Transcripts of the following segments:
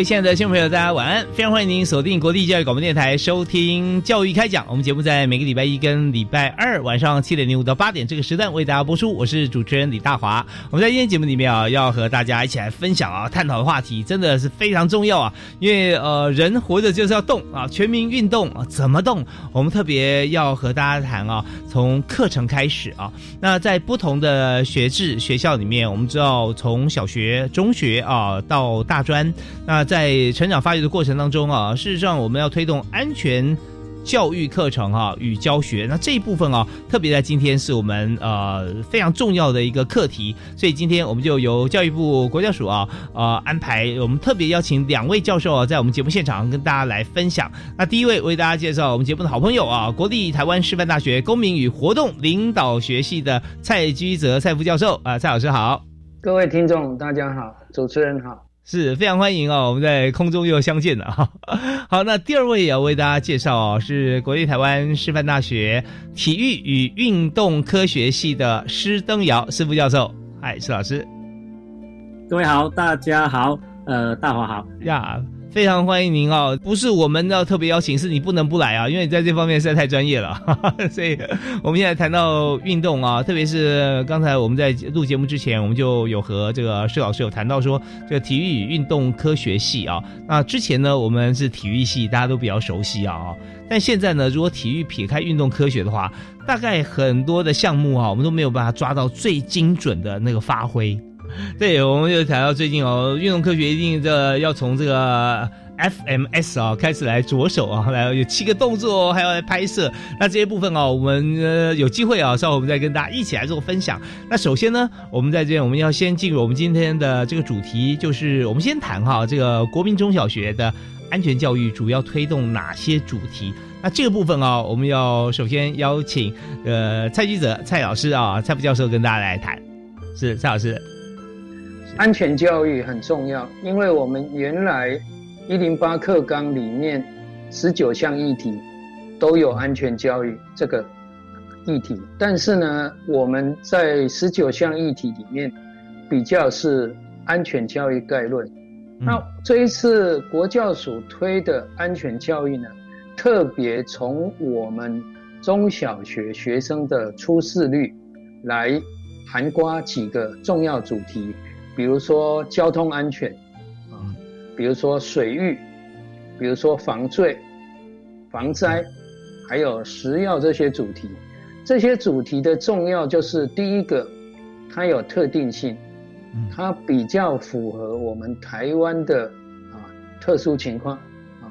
位亲爱的听众朋友，大家晚安！非常欢迎您锁定国立教育广播电台收听《教育开讲》。我们节目在每个礼拜一跟礼拜二晚上七点零五到八点这个时段为大家播出。我是主持人李大华。我们在今天节目里面啊，要和大家一起来分享啊，探讨的话题真的是非常重要啊！因为呃，人活着就是要动啊，全民运动啊，怎么动？我们特别要和大家谈啊，从课程开始啊。那在不同的学制学校里面，我们知道从小学、中学啊到大专，那在成长发育的过程当中啊，事实上我们要推动安全教育课程哈与教学，那这一部分啊，特别在今天是我们呃非常重要的一个课题，所以今天我们就由教育部国教署啊呃安排，我们特别邀请两位教授啊，在我们节目现场跟大家来分享。那第一位为大家介绍我们节目的好朋友啊，国立台湾师范大学公民与活动领导学系的蔡居泽蔡副教授啊，蔡老师好，各位听众大家好，主持人好。是非常欢迎哦，我们在空中又相见了哈。好，那第二位也要为大家介绍哦，是国立台湾师范大学体育与运动科学系的施登尧师副教授。嗨，施老师。各位好，大家好，呃，大华好呀。非常欢迎您哦！不是我们要特别邀请，是你不能不来啊，因为你在这方面实在太专业了。哈 哈所以我们现在谈到运动啊，特别是刚才我们在录节目之前，我们就有和这个施老师有谈到说，这个体育与运动科学系啊，那之前呢我们是体育系，大家都比较熟悉啊。但现在呢，如果体育撇开运动科学的话，大概很多的项目啊，我们都没有办法抓到最精准的那个发挥。对，我们就谈到最近哦，运动科学一定这要从这个 FMS 啊开始来着手啊，来有七个动作，还要来拍摄。那这些部分哦，我们呃有机会啊，稍后我们再跟大家一起来做分享。那首先呢，我们在这边我们要先进入我们今天的这个主题，就是我们先谈哈这个国民中小学的安全教育主要推动哪些主题。那这个部分啊，我们要首先邀请呃蔡记者蔡老师啊蔡副教授跟大家来谈。是蔡老师。安全教育很重要，因为我们原来一零八课纲里面十九项议题都有安全教育这个议题，但是呢，我们在十九项议题里面比较是安全教育概论。那这一次国教署推的安全教育呢，特别从我们中小学学生的出事率来涵盖几个重要主题。比如说交通安全，啊，比如说水域，比如说防罪、防灾，还有食药这些主题。这些主题的重要就是第一个，它有特定性，它比较符合我们台湾的啊特殊情况啊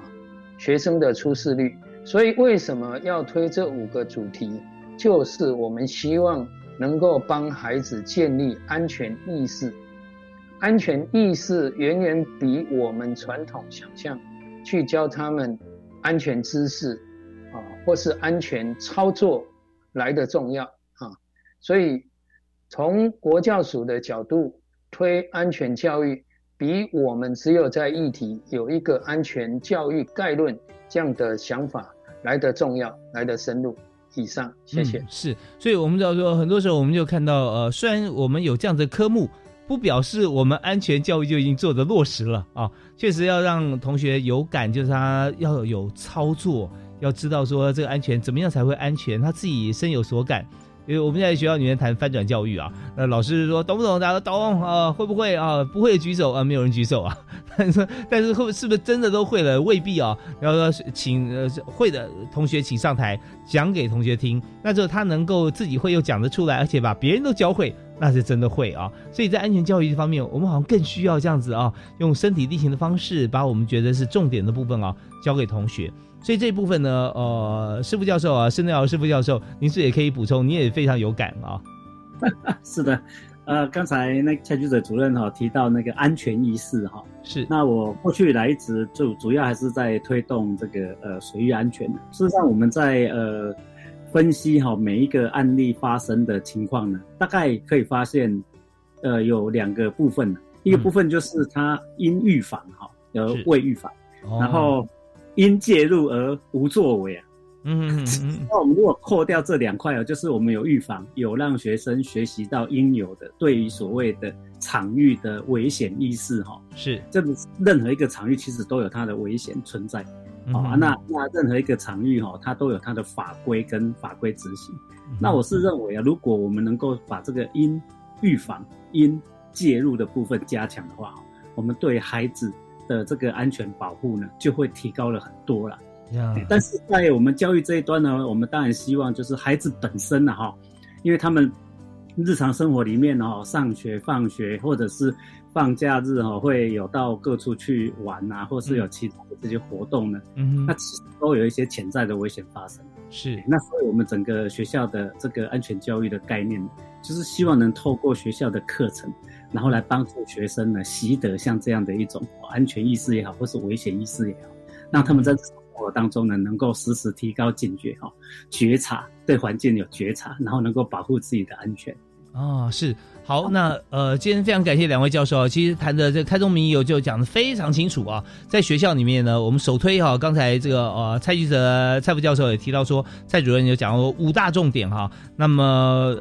学生的出事率。所以为什么要推这五个主题？就是我们希望能够帮孩子建立安全意识。安全意识远远比我们传统想象去教他们安全知识啊，或是安全操作来的重要啊。所以从国教署的角度推安全教育，比我们只有在议题有一个安全教育概论这样的想法来的重要，来的深入。以上，谢谢。是，所以我们知道说，很多时候我们就看到，呃，虽然我们有这样的科目。不表示我们安全教育就已经做的落实了啊！确实要让同学有感，就是他要有操作，要知道说这个安全怎么样才会安全，他自己深有所感。因为我们在学校里面谈翻转教育啊，那老师说懂不懂？大家都懂啊？会不会啊？不会举手啊？没有人举手啊。但是但是会是不是真的都会了？未必啊。然后说请呃会的同学请上台讲给同学听，那就他能够自己会又讲得出来，而且把别人都教会，那是真的会啊。所以在安全教育这方面，我们好像更需要这样子啊，用身体力行的方式，把我们觉得是重点的部分啊，教给同学。所以这一部分呢，呃，师傅教授啊，申德尧师傅教授，您是也可以补充，你也非常有感啊。是的，呃，刚才那蔡局者主任哈提到那个安全意识哈，是。那我过去以来一直就主要还是在推动这个呃水域安全。事实上，我们在呃分析哈每一个案例发生的情况呢，大概可以发现，呃，有两个部分，一个部分就是它因预防哈而未预防，然后。因介入而无作为啊，嗯，那我们如果扣掉这两块啊，就是我们有预防，有让学生学习到应有的对于所谓的场域的危险意识哈，是，这个任何一个场域其实都有它的危险存在，啊，那那任何一个场域哈，它都有它的法规跟法规执行，那我是认为啊，如果我们能够把这个因预防、因介入的部分加强的话，我们对孩子。的这个安全保护呢，就会提高了很多了。但是在我们教育这一端呢，我们当然希望就是孩子本身呢，哈，因为他们日常生活里面哦，上学、放学或者是放假日哈，会有到各处去玩啊，或是有其他的这些活动呢，嗯，那其实都有一些潜在的危险发生。是，那所以我们整个学校的这个安全教育的概念，就是希望能透过学校的课程。然后来帮助学生呢习得像这样的一种安全意识也好，或是危险意识也好，让他们在生活当中呢能够时时提高警觉哈，觉察对环境有觉察，然后能够保护自己的安全。哦，是。好，那呃，今天非常感谢两位教授啊。其实谈的这开宗明义就讲的非常清楚啊。在学校里面呢，我们首推哈，刚才这个呃蔡记者蔡副教授也提到说，蔡主任有讲过五大重点哈。那么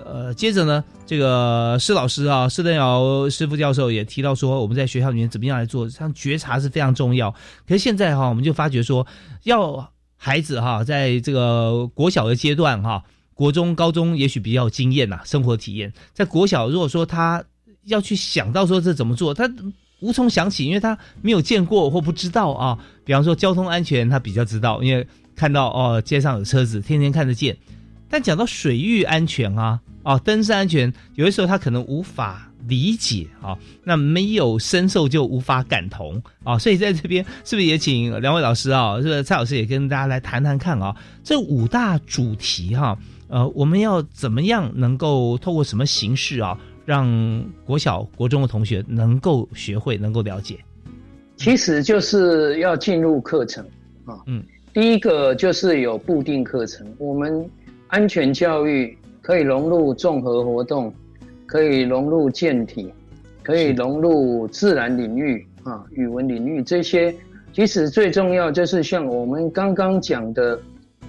呃，接着呢，这个施老师啊，施登尧师傅教授也提到说，我们在学校里面怎么样来做，像觉察是非常重要。可是现在哈，我们就发觉说，要孩子哈，在这个国小的阶段哈。国中、高中也许比较有经验呐，生活体验。在国小，如果说他要去想到说这怎么做，他无从想起，因为他没有见过或不知道啊。比方说交通安全，他比较知道，因为看到哦街上有车子，天天看得见。但讲到水域安全啊，哦登山安全，有的时候他可能无法理解啊。那没有深受就无法感同啊。所以在这边是不是也请两位老师啊，是蔡老师也跟大家来谈谈看啊？这五大主题哈。呃，我们要怎么样能够透过什么形式啊，让国小、国中的同学能够学会、能够了解？其实就是要进入课程啊。嗯，第一个就是有固定课程。我们安全教育可以融入综合活动，可以融入健体，可以融入自然领域啊、语文领域这些。其实最重要就是像我们刚刚讲的。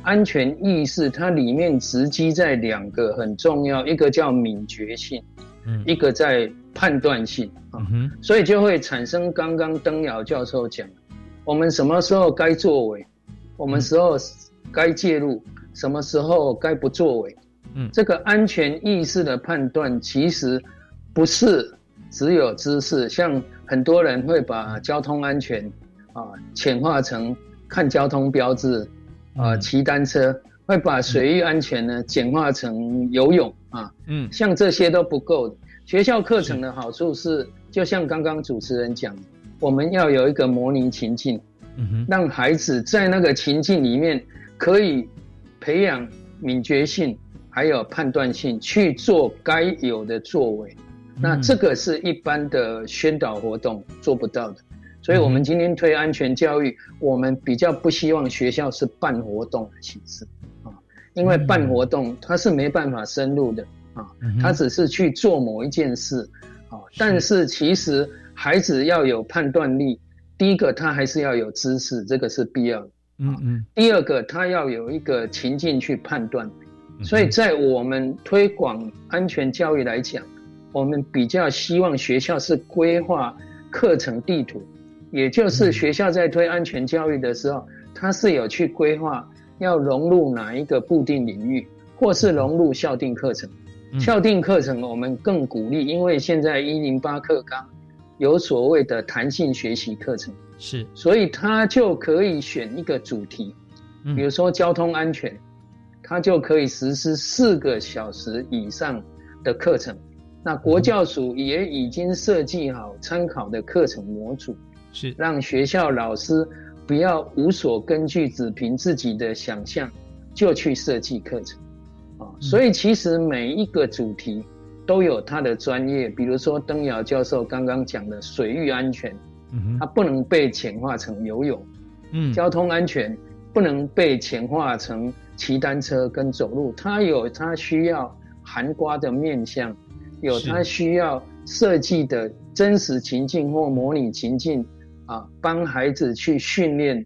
安全意识，它里面直击在两个很重要，一个叫敏觉性，嗯，一个在判断性啊，所以就会产生刚刚登尧教授讲，我们什么时候该作为，我们时候该介入，什么时候该不作为，嗯，这个安全意识的判断其实不是只有知识，像很多人会把交通安全啊浅化成看交通标志。啊，骑单车会把水域安全呢简化成游泳啊，嗯，像这些都不够的。学校课程的好处是，就像刚刚主持人讲，我们要有一个模拟情境，嗯哼，让孩子在那个情境里面可以培养敏觉性，还有判断性去做该有的作为。那这个是一般的宣导活动做不到的。所以，我们今天推安全教育，我们比较不希望学校是办活动的形式啊，因为办活动它是没办法深入的啊，他只是去做某一件事啊。但是其实孩子要有判断力，第一个他还是要有知识，这个是必要的。嗯嗯。第二个，他要有一个情境去判断。所以在我们推广安全教育来讲，我们比较希望学校是规划课程地图。也就是学校在推安全教育的时候，它是有去规划要融入哪一个固定领域，或是融入校定课程。校定课程我们更鼓励，因为现在一零八课纲有所谓的弹性学习课程，是，所以它就可以选一个主题，比如说交通安全，它就可以实施四个小时以上的课程。那国教署也已经设计好参考的课程模组，是。让学校老师不要无所根据，只凭自己的想象就去设计课程。啊，所以其实每一个主题都有它的专业，比如说登瑶教授刚刚讲的水域安全，嗯它不能被简化成游泳，嗯，交通安全不能被简化成骑单车跟走路，它有它需要含瓜的面向，有它需要设计的真实情境或模拟情境，啊，帮孩子去训练。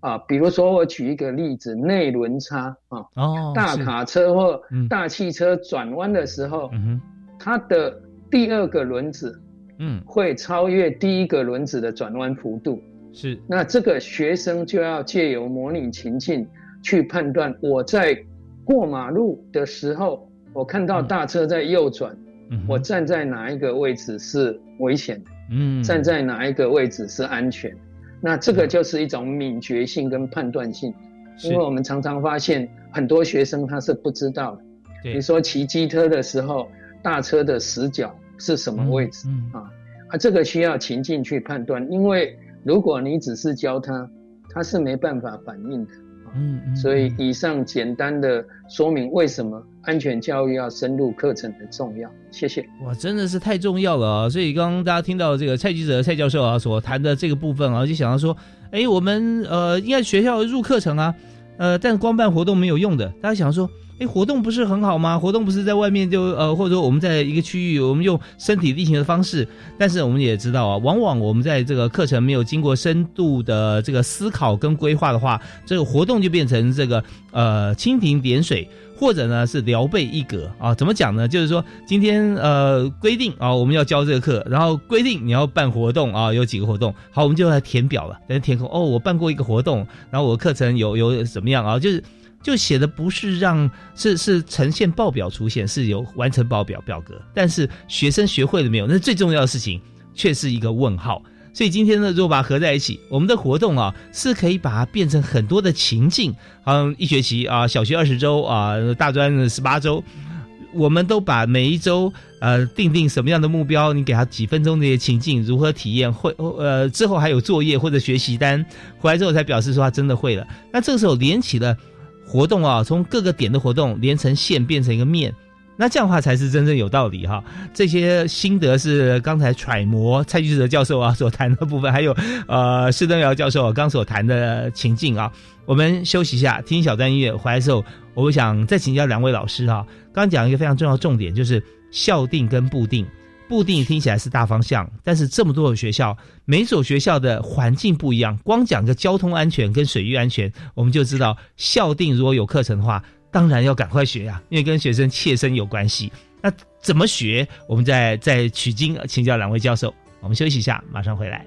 啊，比如说我举一个例子，内轮差啊，哦，大卡车或大汽车转弯的时候，嗯它的第二个轮子，嗯，会超越第一个轮子的转弯幅度，是。那这个学生就要借由模拟情境去判断，我在过马路的时候，我看到大车在右转，我站在哪一个位置是危险的，嗯，站在哪一个位置是安全。那这个就是一种敏觉性跟判断性，因为我们常常发现很多学生他是不知道的。你说骑机车的时候，大车的死角是什么位置啊？啊，这个需要情境去判断，因为如果你只是教他，他是没办法反应的。嗯，所以以上简单的说明为什么安全教育要深入课程的重要。谢谢。哇，真的是太重要了啊！所以刚刚大家听到这个蔡记者蔡教授啊所谈的这个部分啊，就想到说，哎，我们呃应该学校入课程啊，呃，但光办活动没有用的。大家想说。哎，活动不是很好吗？活动不是在外面就呃，或者说我们在一个区域，我们用身体力行的方式。但是我们也知道啊，往往我们在这个课程没有经过深度的这个思考跟规划的话，这个活动就变成这个呃蜻蜓点水，或者呢是聊备一格啊。怎么讲呢？就是说今天呃规定啊，我们要教这个课，然后规定你要办活动啊，有几个活动，好，我们就来填表了，在填空哦，我办过一个活动，然后我课程有有怎么样啊？就是。就写的不是让是是呈现报表出现，是有完成报表表格，但是学生学会了没有？那最重要的事情却是一个问号。所以今天呢，如果把它合在一起，我们的活动啊是可以把它变成很多的情境，嗯，一学期啊，小学二十周啊，大专十八周，我们都把每一周呃定定什么样的目标，你给他几分钟那些情境如何体验会呃之后还有作业或者学习单回来之后才表示说他真的会了。那这个时候连起了。活动啊，从各个点的活动连成线，变成一个面，那这样的话才是真正有道理哈。这些心得是刚才揣摩蔡居哲教授啊所谈的部分，还有呃施登尧教授刚所谈的情境啊。我们休息一下，听小段音乐，回来之后，我想再请教两位老师哈。刚讲一个非常重要重点，就是校定跟部定。固定听起来是大方向，但是这么多所学校，每所学校的环境不一样。光讲个交通安全跟水域安全，我们就知道校定如果有课程的话，当然要赶快学呀，因为跟学生切身有关系。那怎么学？我们再再取经请教两位教授。我们休息一下，马上回来。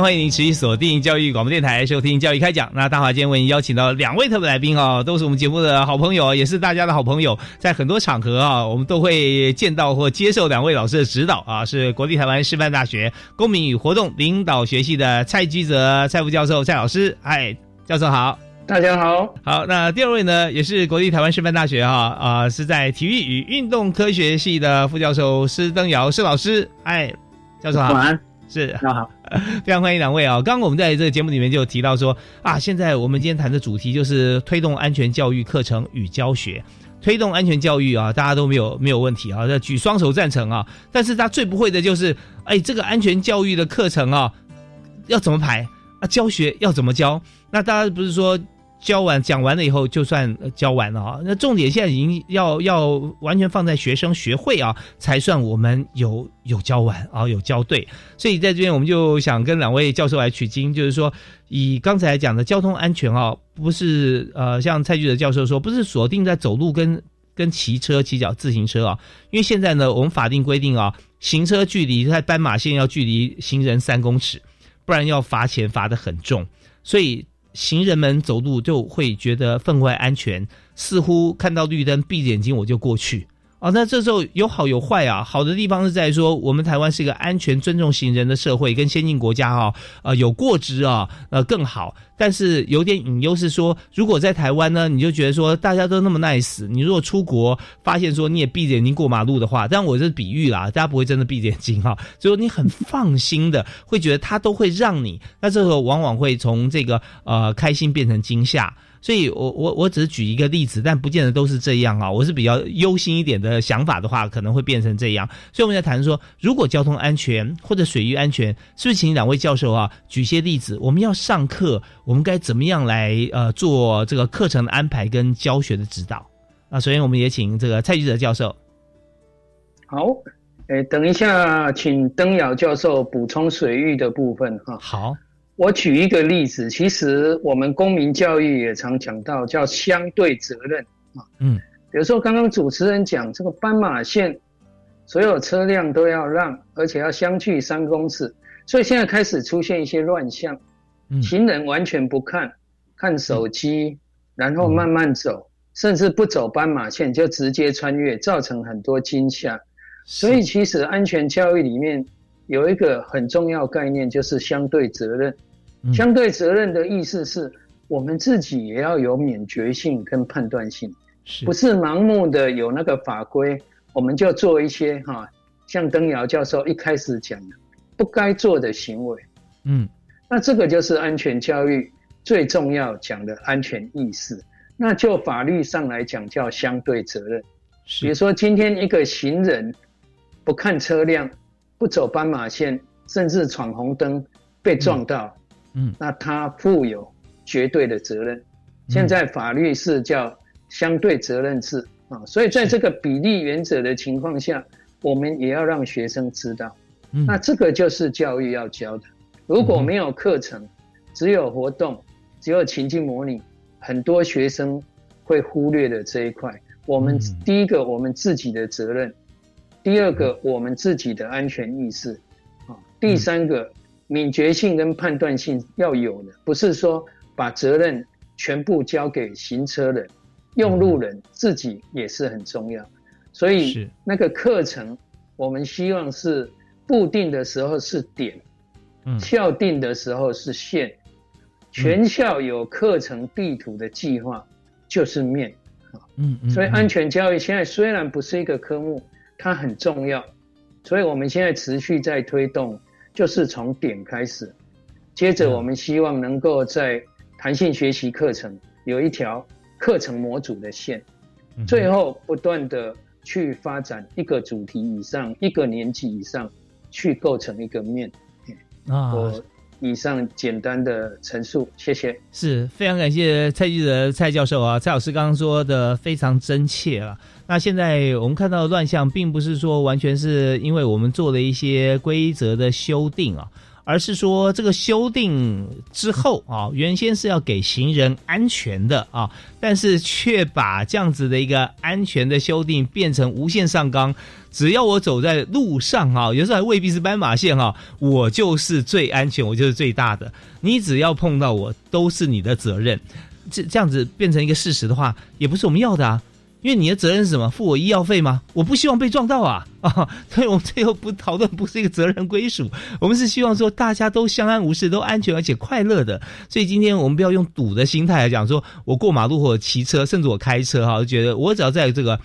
欢迎您持续锁定教育广播电台，收听教育开讲。那大华今天为您邀请到两位特别来宾啊，都是我们节目的好朋友，也是大家的好朋友，在很多场合啊，我们都会见到或接受两位老师的指导啊。是国立台湾师范大学公民与活动领导学系的蔡居泽蔡副教授蔡老师，嗨，教授好，大家好，好。那第二位呢，也是国立台湾师范大学哈啊，是在体育与运动科学系的副教授施登尧施老师，哎，教授好。是，那好，非常欢迎两位啊！刚刚我们在这个节目里面就提到说啊，现在我们今天谈的主题就是推动安全教育课程与教学，推动安全教育啊，大家都没有没有问题啊，举双手赞成啊。但是他最不会的就是，哎，这个安全教育的课程啊，要怎么排啊？教学要怎么教？那大家不是说？教完讲完了以后就算教完了啊，那重点现在已经要要完全放在学生学会啊，才算我们有有教完啊，有教对。所以在这边我们就想跟两位教授来取经，就是说以刚才讲的交通安全啊，不是呃像蔡巨德教授说，不是锁定在走路跟跟骑车、骑脚自行车啊，因为现在呢，我们法定规定啊，行车距离在斑马线要距离行人三公尺，不然要罚钱罚的很重，所以。行人们走路就会觉得分外安全，似乎看到绿灯闭着眼睛我就过去。哦，那这时候有好有坏啊。好的地方是在说，我们台湾是一个安全、尊重行人的社会，跟先进国家哈，呃，有过之啊，呃，更好。但是有点隐忧是说，如果在台湾呢，你就觉得说大家都那么 nice，你如果出国发现说你也闭着眼睛过马路的话，但我这是比喻啦，大家不会真的闭着眼睛哈，就说你很放心的会觉得他都会让你，那这时候往往会从这个呃开心变成惊吓。所以，我我我只是举一个例子，但不见得都是这样啊。我是比较忧心一点的想法的话，可能会变成这样。所以我们在谈说，如果交通安全或者水域安全，是不是请两位教授啊举些例子？我们要上课，我们该怎么样来呃做这个课程的安排跟教学的指导？那首先，我们也请这个蔡记者教授。好，诶，等一下，请登尧教授补充水域的部分哈。好。我举一个例子，其实我们公民教育也常讲到叫相对责任啊，嗯，比如说刚刚主持人讲这个斑马线，所有车辆都要让，而且要相距三公尺，所以现在开始出现一些乱象，行人完全不看，看手机，然后慢慢走，甚至不走斑马线就直接穿越，造成很多惊吓。所以其实安全教育里面有一个很重要概念，就是相对责任。相对责任的意思是我们自己也要有免决性跟判断性，不是盲目的有那个法规，我们就做一些哈，像登尧教授一开始讲的不该做的行为。嗯，那这个就是安全教育最重要讲的安全意识。那就法律上来讲叫相对责任。比如说今天一个行人不看车辆，不走斑马线，甚至闯红灯被撞到。嗯，那他负有绝对的责任。现在法律是叫相对责任制啊，所以在这个比例原则的情况下，我们也要让学生知道。那这个就是教育要教的。如果没有课程，只有活动，只有情境模拟，很多学生会忽略的这一块。我们第一个，我们自己的责任；第二个，我们自己的安全意识；啊，第三个。敏捷性跟判断性要有的，不是说把责任全部交给行车人、用路人，自己也是很重要。所以那个课程，我们希望是固定的时候是点，校定的时候是线，全校有课程地图的计划就是面。嗯嗯。所以安全教育现在虽然不是一个科目，它很重要，所以我们现在持续在推动。就是从点开始，接着我们希望能够在弹性学习课程有一条课程模组的线，最后不断的去发展一个主题以上、一个年级以上，去构成一个面。啊，我以上简单的陈述，谢谢。是非常感谢蔡记者蔡教授啊，蔡老师刚刚说的非常真切啊。那现在我们看到的乱象，并不是说完全是因为我们做了一些规则的修订啊，而是说这个修订之后啊，原先是要给行人安全的啊，但是却把这样子的一个安全的修订变成无限上纲，只要我走在路上啊，有时候还未必是斑马线哈，我就是最安全，我就是最大的，你只要碰到我都是你的责任，这这样子变成一个事实的话，也不是我们要的啊。因为你的责任是什么？付我医药费吗？我不希望被撞到啊！啊，所以我们最后不讨论，不是一个责任归属，我们是希望说大家都相安无事，都安全而且快乐的。所以今天我们不要用赌的心态来讲，说我过马路或者骑车，甚至我开车哈，就觉得我只要在这个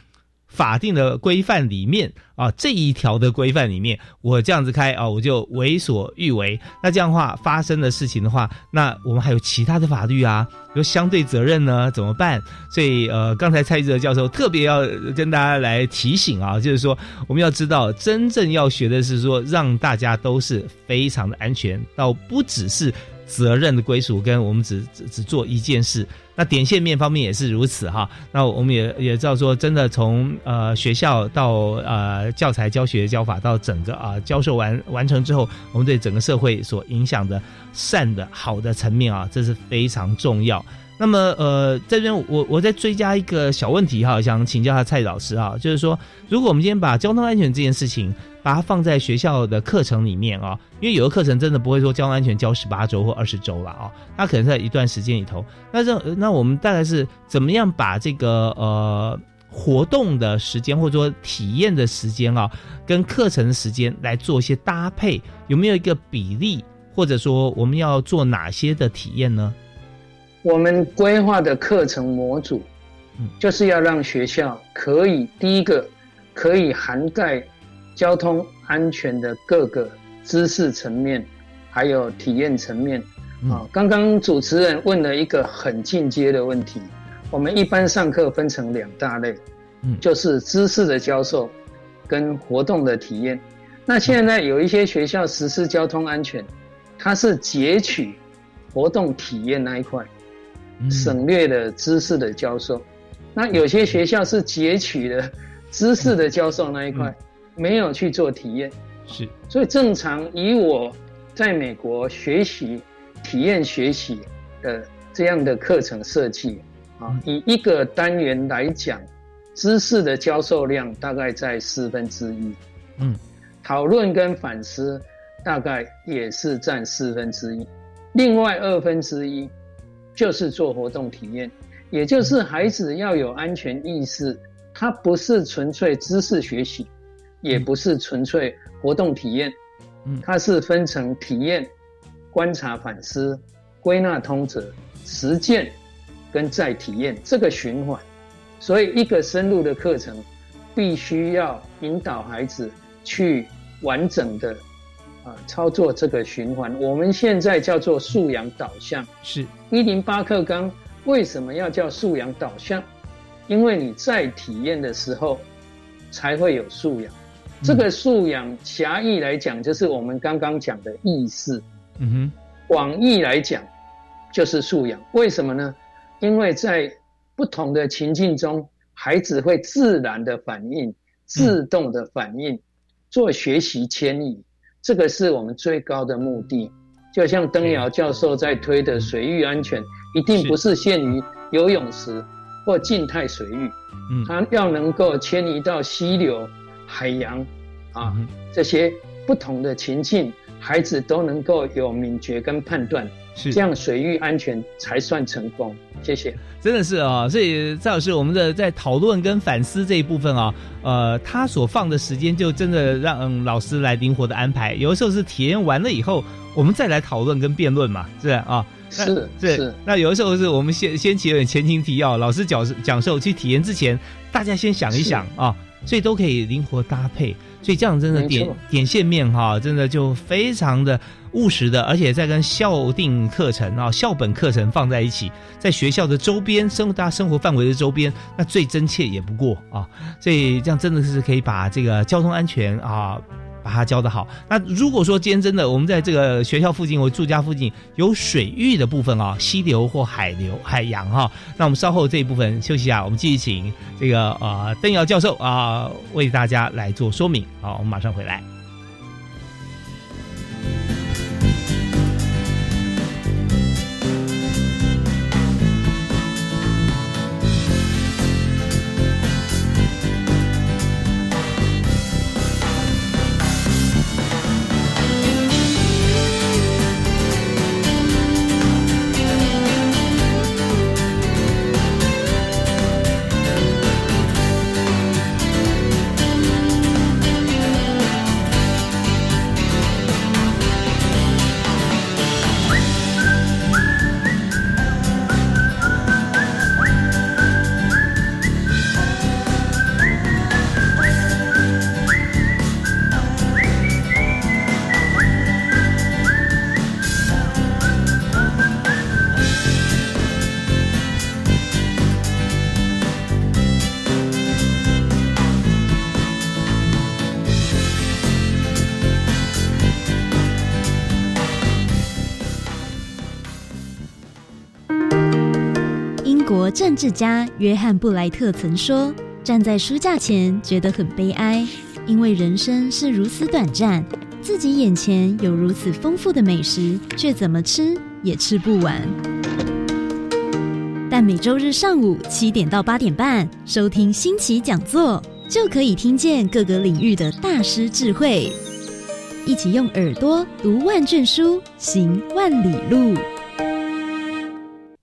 法定的规范里面啊，这一条的规范里面，我这样子开啊，我就为所欲为。那这样的话发生的事情的话，那我们还有其他的法律啊，比如相对责任呢，怎么办？所以呃，刚才蔡志哲教授特别要跟大家来提醒啊，就是说我们要知道，真正要学的是说，让大家都是非常的安全，倒不只是责任的归属，跟我们只只只做一件事。那点线面方面也是如此哈。那我们也也知道说，真的从呃学校到呃教材教学教法到整个啊教授完完成之后，我们对整个社会所影响的善的好的层面啊，这是非常重要。那么呃这边我我再追加一个小问题哈，想请教下蔡老师哈，就是说如果我们今天把交通安全这件事情。把它放在学校的课程里面啊，因为有的课程真的不会说交通安全教十八周或二十周了啊，那可能在一段时间里头。那这那我们大概是怎么样把这个呃活动的时间或者说体验的时间啊，跟课程的时间来做一些搭配？有没有一个比例，或者说我们要做哪些的体验呢？我们规划的课程模组，就是要让学校可以第一个可以涵盖。交通安全的各个知识层面，还有体验层面，啊，刚刚主持人问了一个很进阶的问题。我们一般上课分成两大类，嗯，就是知识的教授跟活动的体验。那现在有一些学校实施交通安全，它是截取活动体验那一块，省略了知识的教授。那有些学校是截取了知识的教授那一块。没有去做体验，是，所以正常以我在美国学习体验学习的这样的课程设计啊，以一个单元来讲，知识的教授量大概在四分之一，嗯，讨论跟反思大概也是占四分之一，另外二分之一就是做活动体验，也就是孩子要有安全意识，他不是纯粹知识学习。也不是纯粹活动体验，嗯，它是分成体验、观察、反思、归纳、通则、实践跟再体验这个循环。所以，一个深入的课程，必须要引导孩子去完整的啊操作这个循环。我们现在叫做素养导向，是一零八课纲为什么要叫素养导向？因为你在体验的时候才会有素养。这个素养狭义来讲，就是我们刚刚讲的意识。嗯哼，广义来讲，就是素养。为什么呢？因为在不同的情境中，孩子会自然的反应、自动的反应，做学习迁移。这个是我们最高的目的。就像登瑶教授在推的水域安全，一定不是限于游泳池或静态水域。嗯，它要能够迁移到溪流。海洋，啊，这些不同的情境，孩子都能够有敏觉跟判断，是这样水域安全才算成功。谢谢，真的是啊，所以赵老师，我们的在讨论跟反思这一部分啊，呃，他所放的时间就真的让老师来灵活的安排。有的时候是体验完了以后，我们再来讨论跟辩论嘛，是啊，是是。那有的时候是我们先先起点前情提要，老师讲讲授去体验之前，大家先想一想啊。所以都可以灵活搭配，所以这样真的点点线面哈，真的就非常的务实的，而且在跟校定课程啊、校本课程放在一起，在学校的周边生大家生活范围的周边，那最真切也不过啊。所以这样真的是可以把这个交通安全啊。把它教的好。那如果说今天真的我们在这个学校附近或住家附近有水域的部分啊，溪流或海流、海洋哈，那我们稍后这一部分休息一下，我们继续请这个呃邓瑶教授啊为大家来做说明。好，我们马上回来。政治家约翰布莱特曾说：“站在书架前觉得很悲哀，因为人生是如此短暂，自己眼前有如此丰富的美食，却怎么吃也吃不完。”但每周日上午七点到八点半收听新奇讲座，就可以听见各个领域的大师智慧，一起用耳朵读万卷书，行万里路。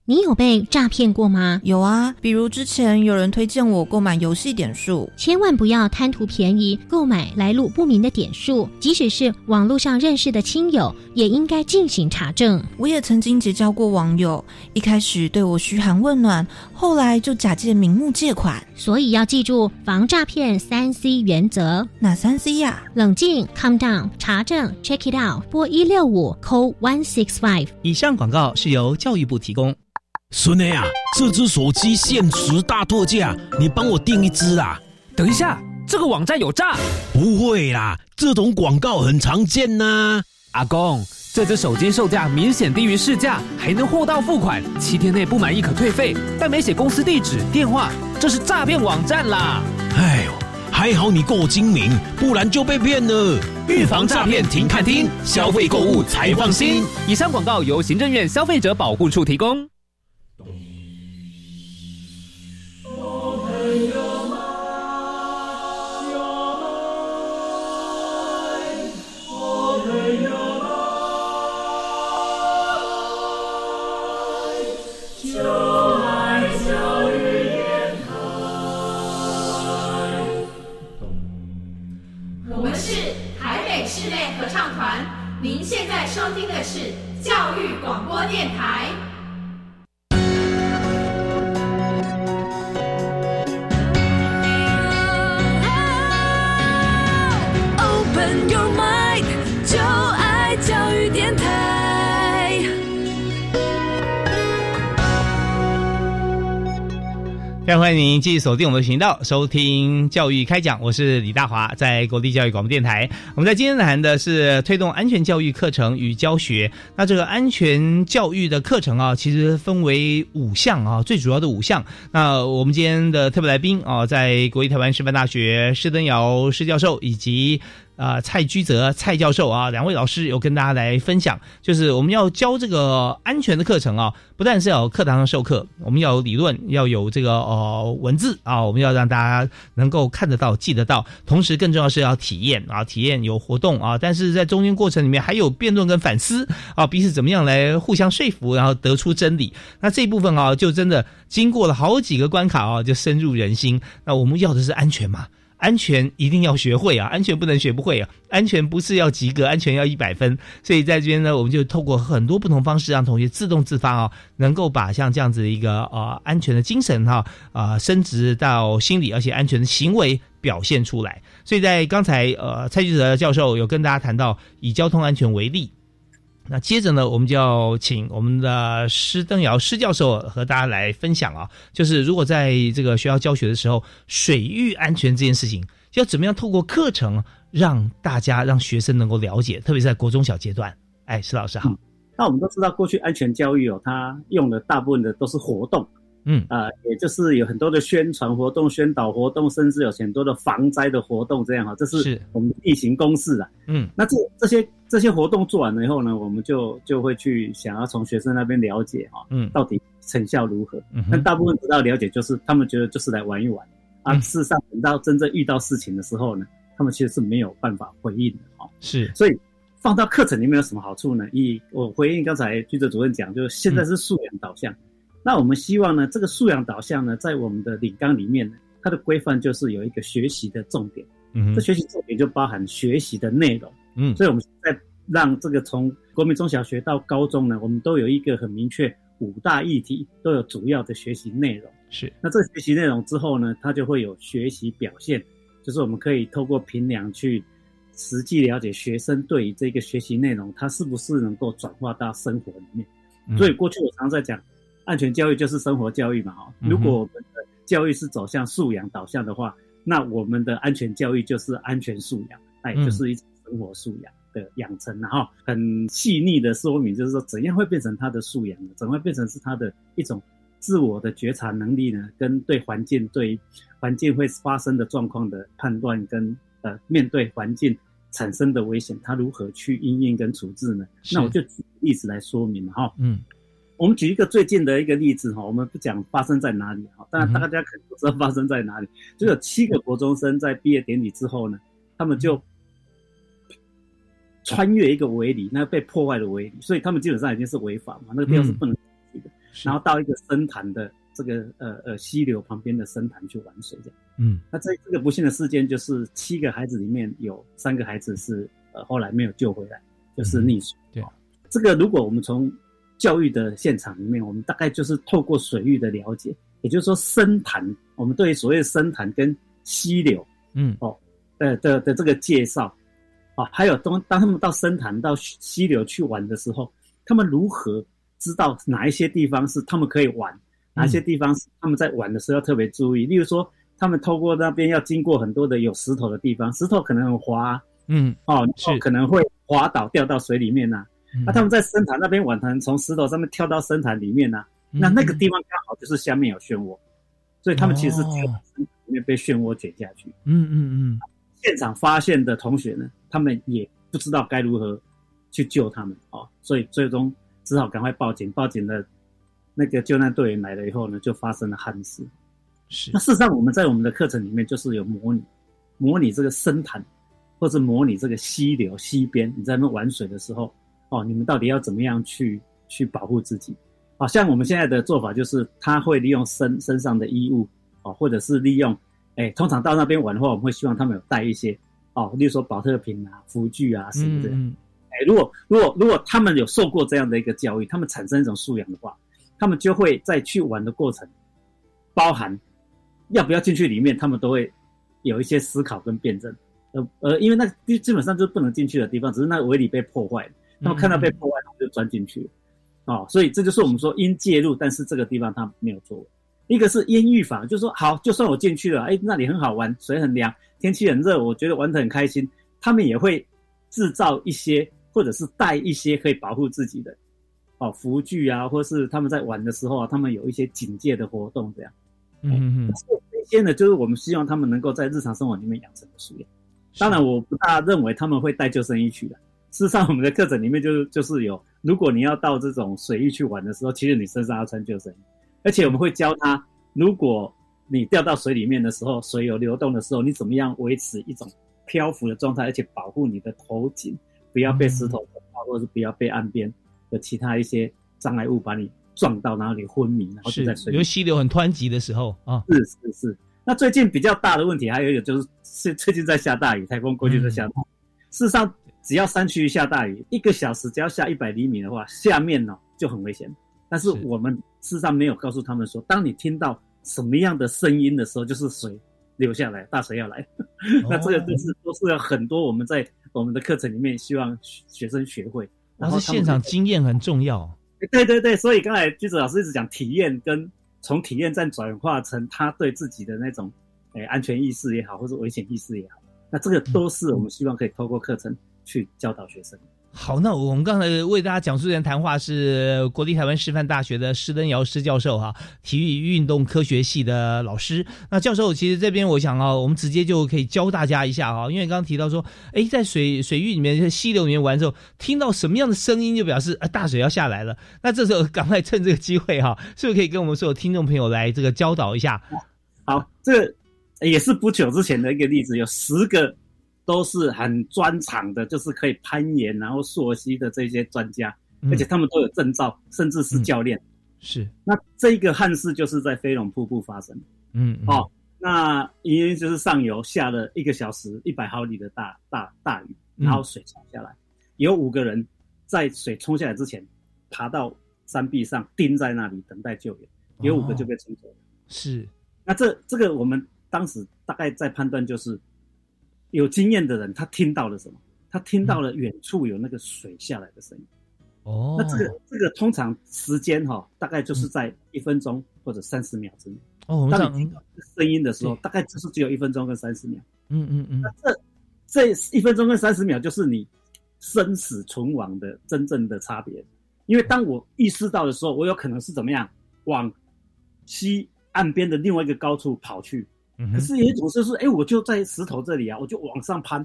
你有被诈骗过吗？有啊，比如之前有人推荐我购买游戏点数，千万不要贪图便宜购买来路不明的点数，即使是网络上认识的亲友，也应该进行查证。我也曾经结交过网友，一开始对我嘘寒问暖，后来就假借名目借款，所以要记住防诈骗三 C 原则。哪三 C 呀？冷静，calm down，查证，check it out，拨一六五，call one six five。以上广告是由教育部提供。孙内啊，这只手机限时大特价，你帮我订一只啊！等一下，这个网站有诈？不会啦，这种广告很常见呐。阿公，这只手机售价明显低于市价，还能货到付款，七天内不满意可退费，但没写公司地址、电话，这是诈骗网站啦！哎呦，还好你够精明，不然就被骗了。预防诈骗，停看听，消费购物才放心。以上广告由行政院消费者保护处提供。电台。非常欢迎您继续锁定我们的频道，收听教育开讲。我是李大华，在国立教育广播电台。我们在今天谈的是推动安全教育课程与教学。那这个安全教育的课程啊，其实分为五项啊，最主要的五项。那我们今天的特别来宾啊，在国立台湾师范大学施登尧施教授以及。啊，蔡居泽蔡教授啊，两位老师有跟大家来分享，就是我们要教这个安全的课程啊，不但是要课堂上授课，我们要有理论，要有这个呃文字啊，我们要让大家能够看得到、记得到，同时更重要是要体验啊，体验有活动啊，但是在中间过程里面还有辩论跟反思啊，彼此怎么样来互相说服，然后得出真理。那这一部分啊，就真的经过了好几个关卡啊，就深入人心。那我们要的是安全嘛？安全一定要学会啊！安全不能学不会啊！安全不是要及格，安全要一百分。所以在这边呢，我们就透过很多不同方式，让同学自动自发啊，能够把像这样子的一个呃安全的精神哈啊升值到心理，而且安全的行为表现出来。所以在刚才呃蔡继泽教授有跟大家谈到以交通安全为例。那接着呢，我们就要请我们的施登尧施教授和大家来分享啊，就是如果在这个学校教学的时候，水域安全这件事情，要怎么样透过课程让大家让学生能够了解，特别是在国中小阶段。哎，施老师好。那我们都知道，过去安全教育哦，它用的大部分的都是活动。嗯啊，也就是有很多的宣传活动、宣导活动，甚至有很多的防灾的活动，这样哈，这是我们例行公事啊。嗯，那这这些这些活动做完了以后呢，我们就就会去想要从学生那边了解哈，嗯，到底成效如何？嗯，那大部分得到了解就是他们觉得就是来玩一玩啊，事实上等到真正遇到事情的时候呢，他们其实是没有办法回应的哈。是，所以放到课程里面有什么好处呢？以我回应刚才记者主任讲，就是现在是素养导向。那我们希望呢，这个素养导向呢，在我们的领纲里面呢，它的规范就是有一个学习的重点。嗯，这学习重点就包含学习的内容。嗯，所以我们在让这个从国民中小学到高中呢，我们都有一个很明确五大议题，都有主要的学习内容。是，那这个学习内容之后呢，它就会有学习表现，就是我们可以透过评量去实际了解学生对于这个学习内容，他是不是能够转化到生活里面。所以过去我常在讲。安全教育就是生活教育嘛，哈。如果我们的教育是走向素养导向的话，那我们的安全教育就是安全素养，哎，就是一种生活素养的养成，然后很细腻的说明，就是说怎样会变成他的素养呢？怎么会变成是他的一种自我的觉察能力呢，跟对环境、对环境会发生的状况的判断，跟呃面对环境产生的危险，他如何去应应跟处置呢？那我就举例子来说明哈。嗯，我们举一个最近的一个例子哈，我们不讲发生在哪里哈，当然大家可能不知道发生在哪里，就有七个国中生在毕业典礼之后呢，他们就。穿越一个围篱，那被破坏的围篱，所以他们基本上已经是违法嘛，那个地方是不能去的。然后到一个深潭的这个呃呃溪流旁边的深潭去玩水，这样。嗯，那这这个不幸的事件就是七个孩子里面有三个孩子是呃后来没有救回来，就是溺水。对，这个如果我们从教育的现场里面，我们大概就是透过水域的了解，也就是说深潭，我们对所谓深潭跟溪流，嗯，哦，呃的的这个介绍。啊，还有当当他们到深潭、到溪流去玩的时候，他们如何知道哪一些地方是他们可以玩，哪些地方是他们在玩的时候要特别注意？例如说，他们透过那边要经过很多的有石头的地方，石头可能很滑，嗯，哦，是可能会滑倒掉到水里面呐。那他们在深潭那边玩，可能从石头上面跳到深潭里面呐。那那个地方刚好就是下面有漩涡，所以他们其实是跳到深潭里面被漩涡卷下去。嗯嗯嗯。现场发现的同学呢，他们也不知道该如何去救他们哦，所以最终只好赶快报警。报警的那个救难队员来了以后呢，就发生了憾事。是。那事实上，我们在我们的课程里面就是有模拟，模拟这个深潭，或是模拟这个溪流、溪边，你在那玩水的时候，哦，你们到底要怎么样去去保护自己？好像我们现在的做法就是，他会利用身身上的衣物，哦，或者是利用。哎，通常到那边玩的话，我们会希望他们有带一些哦，例如说保特瓶啊、辅具啊什么的。哎，如果如果如果他们有受过这样的一个教育，他们产生一种素养的话，他们就会在去玩的过程，包含要不要进去里面，他们都会有一些思考跟辩证。呃呃，因为那基基本上就是不能进去的地方，只是那个围篱被破坏了，他们看到被破坏，他们就钻进去了。哦，所以这就是我们说应介入，但是这个地方他没有做。一个是烟浴法，就是说好，就算我进去了，哎，那里很好玩，水很凉，天气很热，我觉得玩得很开心。他们也会制造一些，或者是带一些可以保护自己的，哦，浮具啊，或是他们在玩的时候啊，他们有一些警戒的活动，这样。嗯嗯。这些呢，就是我们希望他们能够在日常生活里面养成的素养。当然，我不大认为他们会带救生衣去的。事实上，我们的课程里面就就是有，如果你要到这种水域去玩的时候，其实你身上要穿救生衣。而且我们会教他，如果你掉到水里面的时候，水有流动的时候，你怎么样维持一种漂浮的状态，而且保护你的头颈，不要被石头或者是不要被岸边的其他一些障碍物把你撞到，然后你昏迷，然后就在水里。因为溪流很湍急的时候啊。是是是。那最近比较大的问题还有一个就是，是最近在下大雨，台风过去在下大雨。事实上，只要山区下大雨，一个小时只要下一百厘米的话，下面呢就很危险。但是我们事实上没有告诉他们说，当你听到什么样的声音的时候，就是水流下来，大水要来。那这个就是都是有很多我们在我们的课程里面希望学生学会。然后现场经验很重要。对对对，所以刚才橘子老师一直讲体验，跟从体验站转化成他对自己的那种诶安全意识也好，或者危险意识也好，那这个都是我们希望可以透过课程去教导学生。好，那我们刚才为大家讲述的谈话是国立台湾师范大学的施登尧施教授哈，体育运动科学系的老师。那教授，其实这边我想啊，我们直接就可以教大家一下哈，因为刚刚提到说，哎，在水水域里面、在溪流里面玩的时候，听到什么样的声音，就表示啊大水要下来了。那这时候赶快趁这个机会哈，是不是可以跟我们所有听众朋友来这个教导一下？好，这也是不久之前的一个例子，有十个。都是很专长的，就是可以攀岩然后溯溪的这些专家，而且他们都有证照，甚至是教练。是，那这个憾事就是在飞龙瀑布发生。嗯，哦，那因为就是上游下了一个小时一百毫米的大大大雨，然后水冲下来，有五个人在水冲下来之前爬到山壁上钉在那里等待救援，有五个就被冲走了。是，那这这个我们当时大概在判断就是。有经验的人，他听到了什么？他听到了远处有那个水下来的声音。哦，那这个这个通常时间哈，大概就是在一分钟或者三十秒之内。哦，当你听到声音的时候，大概就是只有一分钟跟三十秒。嗯嗯嗯。那这这一分钟跟三十秒，就是你生死存亡的真正的差别。因为当我意识到的时候，我有可能是怎么样往西岸边的另外一个高处跑去。嗯可是有一种就是说，哎，我就在石头这里啊，我就往上攀，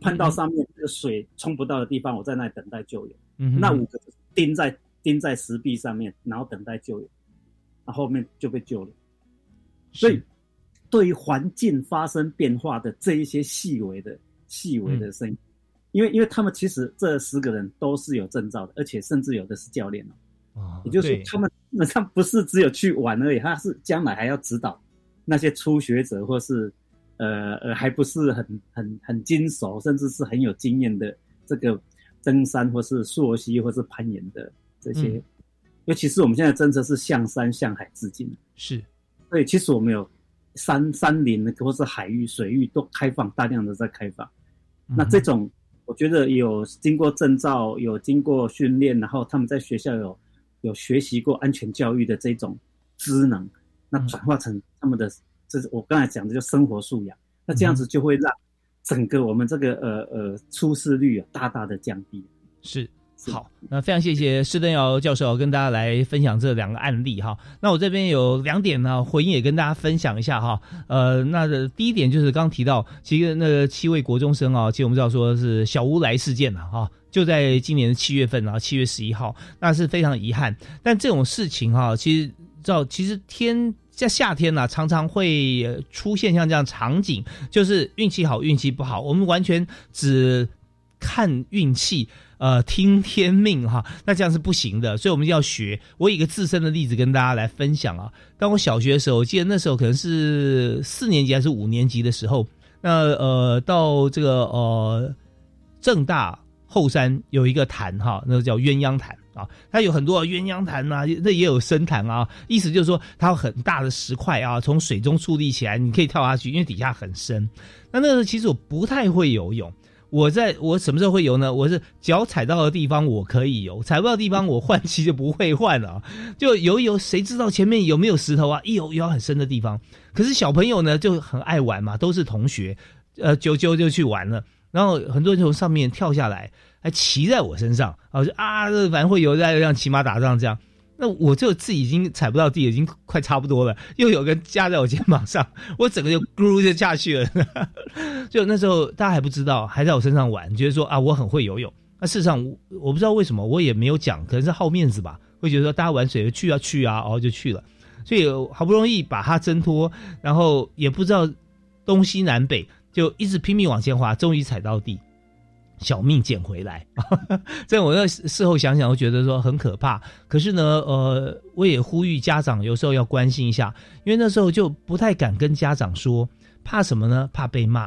攀到上面这个水冲不到的地方，我在那里等待救援。嗯那五个钉在钉在石壁上面，然后等待救援，然后后面就被救了。所以，对于环境发生变化的这一些细微的、细微的声音，因为因为他们其实这十个人都是有证照的，而且甚至有的是教练哦。哦也就是说，他们基本上不是只有去玩而已，他是将来还要指导那些初学者，或是呃呃还不是很很很精熟，甚至是很有经验的这个登山或是溯溪或是攀岩的这些。嗯尤其是我们现在政策是向山向海致敬，是，所以其实我们有山山林或是海域、水域都开放，大量的在开放。那这种我觉得有经过证照、有经过训练，然后他们在学校有有学习过安全教育的这种知能，那转化成他们的，这是我刚才讲的就生活素养。那这样子就会让整个我们这个呃呃出事率啊大大的降低。是。好，那非常谢谢施登尧教授跟大家来分享这两个案例哈。那我这边有两点呢，回应也跟大家分享一下哈。呃，那的第一点就是刚提到，其实那个七位国中生啊，其实我们知道说是小乌来事件了哈，就在今年的七月份啊，七月十一号，那是非常遗憾。但这种事情哈，其实知道，其实天在夏天呢、常常会出现像这样场景，就是运气好，运气不好，我们完全只看运气。呃，听天命哈，那这样是不行的，所以我们要学。我以一个自身的例子跟大家来分享啊。当我小学的时候，我记得那时候可能是四年级还是五年级的时候，那呃，到这个呃正大后山有一个潭哈，那个叫鸳鸯潭啊，它有很多鸳鸯潭呐、啊，那也有深潭啊。意思就是说，它有很大的石块啊，从水中矗立起来，你可以跳下去，因为底下很深。那那个时候其实我不太会游泳。我在我什么时候会游呢？我是脚踩到的地方我可以游，踩不到地方我换气就不会换了。就游一游，谁知道前面有没有石头啊？一游游到很深的地方。可是小朋友呢就很爱玩嘛，都是同学，呃，啾啾就去玩了。然后很多人从上面跳下来，还骑在我身上，啊，就啊，反正会游在像骑马打仗这样。那我就自己已经踩不到地，已经快差不多了，又有个架在我肩膀上，我整个就咕噜就下去了。就那时候大家还不知道，还在我身上玩，觉得说啊我很会游泳。那事实上我不知道为什么，我也没有讲，可能是好面子吧，会觉得说大家玩水去啊去啊，然后就去了。所以好不容易把它挣脱，然后也不知道东西南北，就一直拼命往前滑，终于踩到地。小命捡回来，这我要事后想想，我觉得说很可怕。可是呢，呃，我也呼吁家长有时候要关心一下，因为那时候就不太敢跟家长说，怕什么呢？怕被骂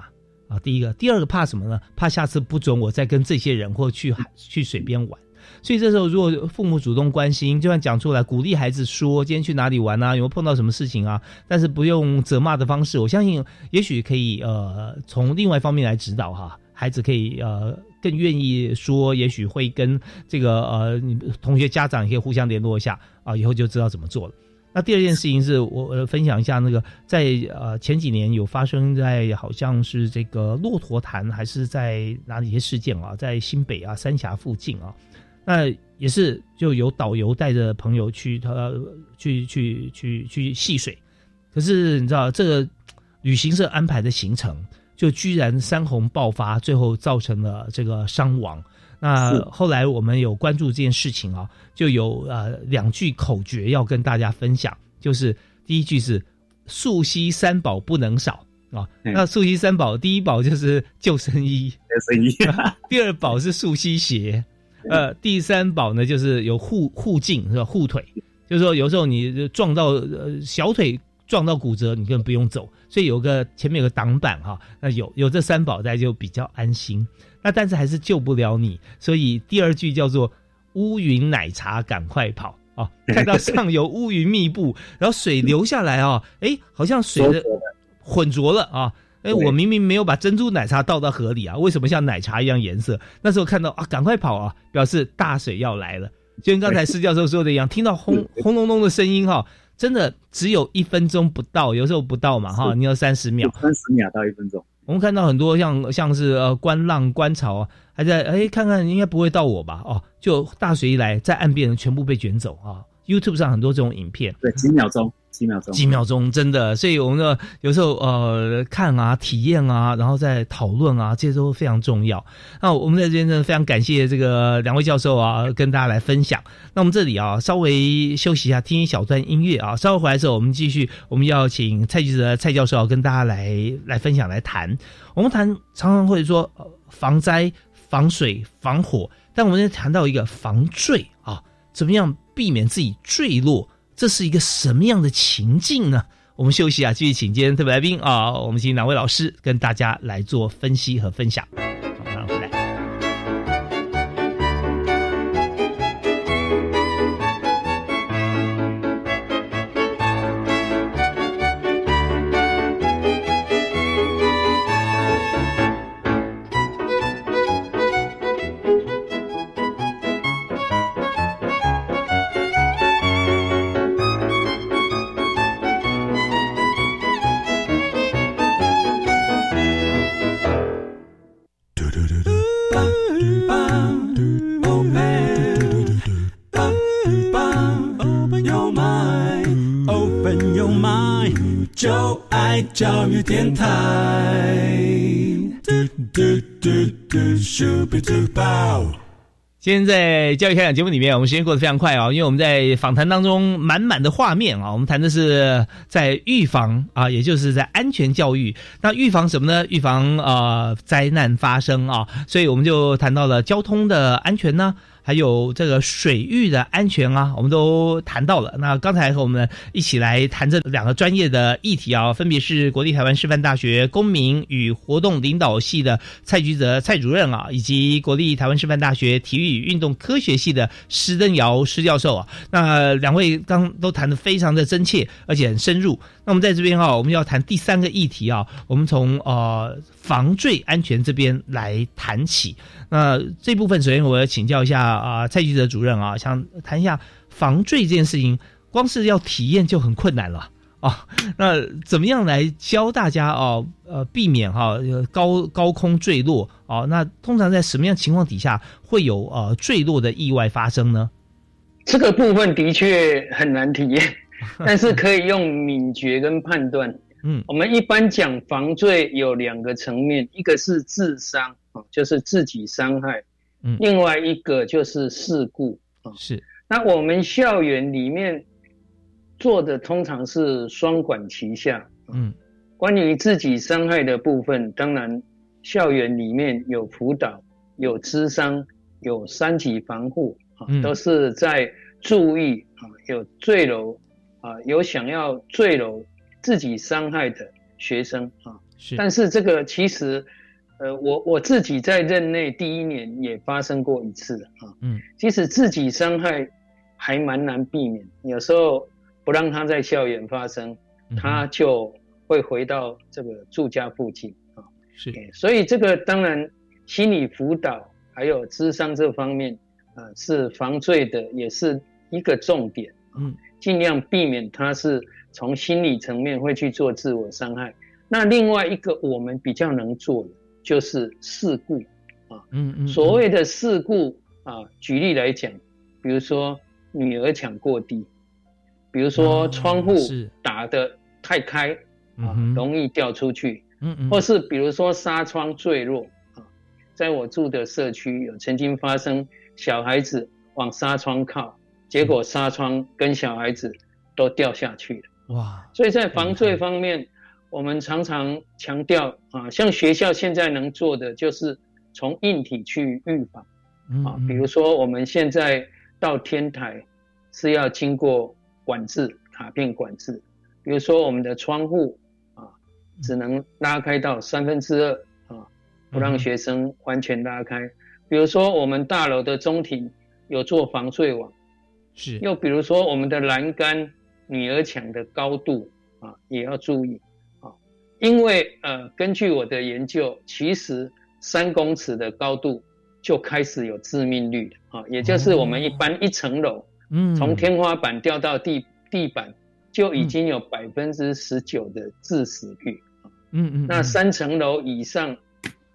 啊。第一个，第二个怕什么呢？怕下次不准我再跟这些人或去海 去水边玩。所以这时候，如果父母主动关心，就算讲出来，鼓励孩子说今天去哪里玩啊，有没有碰到什么事情啊，但是不用责骂的方式，我相信也许可以呃从另外一方面来指导哈。孩子可以呃更愿意说，也许会跟这个呃同学家长可以互相联络一下啊，以后就知道怎么做了。那第二件事情是我分享一下那个在呃前几年有发生在好像是这个骆驼潭还是在哪里一些事件啊，在新北啊三峡附近啊，那也是就有导游带着朋友去他去去去去戏水，可是你知道这个旅行社安排的行程。就居然山洪爆发，最后造成了这个伤亡。那后来我们有关注这件事情啊，就有呃两句口诀要跟大家分享，就是第一句是“溯溪三宝不能少”啊。那溯溪三宝，第一宝就是救生衣，救生衣；第二宝是溯溪鞋，呃，第三宝呢就是有护护颈是吧？护腿，就是说有时候你撞到呃小腿。撞到骨折，你根本不用走，所以有个前面有个挡板哈，那有有这三宝在就比较安心。那但是还是救不了你，所以第二句叫做乌云奶茶赶快跑啊！看到上游乌云密布，然后水流下来啊，哎，好像水的混浊了啊！哎，我明明没有把珍珠奶茶倒到河里啊，为什么像奶茶一样颜色？那时候看到啊，赶快跑啊，表示大水要来了。就跟刚才施教授说的一样，听到轰轰隆隆的声音哈。真的只有一分钟不到，有时候不到嘛哈，你要三十秒，三十秒到一分钟。我们看到很多像像是呃观浪观潮啊，还在哎看看应该不会到我吧哦，就大水一来，在岸边全部被卷走啊。YouTube 上很多这种影片，对，几秒钟，几秒钟，几秒钟，真的。所以我们的有时候呃看啊、体验啊，然后再讨论啊，这些都非常重要。那我们在这边呢，非常感谢这个两位教授啊，跟大家来分享。那我们这里啊，稍微休息一下，听一小段音乐啊。稍微回来之后，我们继续，我们要请蔡记者蔡教授啊跟大家来来分享、来谈。我们谈常常会说防灾、防水、防火，但我们谈到一个防坠啊，怎么样避免自己坠落？这是一个什么样的情境呢？我们休息啊，继续请今天特别来宾啊，我们请两位老师跟大家来做分析和分享。My，open your mind，就爱教育电台。今天在教育开讲节目里面，我们时间过得非常快啊，因为我们在访谈当中满满的画面啊，我们谈的是在预防啊，也就是在安全教育。那预防什么呢？预防啊灾难发生啊，所以我们就谈到了交通的安全呢。还有这个水域的安全啊，我们都谈到了。那刚才和我们一起来谈这两个专业的议题啊，分别是国立台湾师范大学公民与活动领导系的蔡菊泽蔡主任啊，以及国立台湾师范大学体育与运动科学系的施登尧施教授啊。那两位刚都谈的非常的真切，而且很深入。那我们在这边哈，我们要谈第三个议题啊，我们从呃防坠安全这边来谈起。那这部分首先我要请教一下啊，蔡记者主任啊，想谈一下防坠这件事情，光是要体验就很困难了啊。那怎么样来教大家啊？呃，避免哈高 高空坠落啊？那通常在什么样情况底下会有呃坠落的意外发生呢？这个部分的确很难体验。但是可以用敏觉跟判断。嗯，我们一般讲防罪有两个层面，一个是自伤啊，就是自己伤害；嗯，另外一个就是事故啊。是。那我们校园里面做的通常是双管齐下。嗯，关于自己伤害的部分，当然校园里面有辅导、有智商、有三级防护啊，都是在注意啊，有坠楼。啊，有想要坠楼自己伤害的学生啊，是。但是这个其实，呃，我我自己在任内第一年也发生过一次啊。嗯。其实自己伤害还蛮难避免，有时候不让他在校园发生，他就会回到这个住家附近啊。是。所以这个当然心理辅导还有智商这方面，呃，是防罪的，也是一个重点。嗯。尽量避免他是从心理层面会去做自我伤害。那另外一个我们比较能做的就是事故啊，嗯嗯，所谓的事故啊，举例来讲，比如说女儿抢过地，比如说窗户打得太开啊，容易掉出去，嗯嗯，或是比如说纱窗坠落啊，在我住的社区有曾经发生小孩子往纱窗靠。结果纱窗跟小孩子都掉下去了，哇！所以在防坠方面，我们常常强调啊，像学校现在能做的就是从硬体去预防，啊，比如说我们现在到天台是要经过管制卡片管制，比如说我们的窗户啊，只能拉开到三分之二啊，不让学生完全拉开。比如说我们大楼的中庭有做防坠网。是，又比如说我们的栏杆、女儿墙的高度啊，也要注意啊，因为呃，根据我的研究，其实三公尺的高度就开始有致命率了啊，也就是我们一般一层楼，嗯，从天花板掉到地地板就已经有百分之十九的致死率啊，嗯嗯，那三层楼以上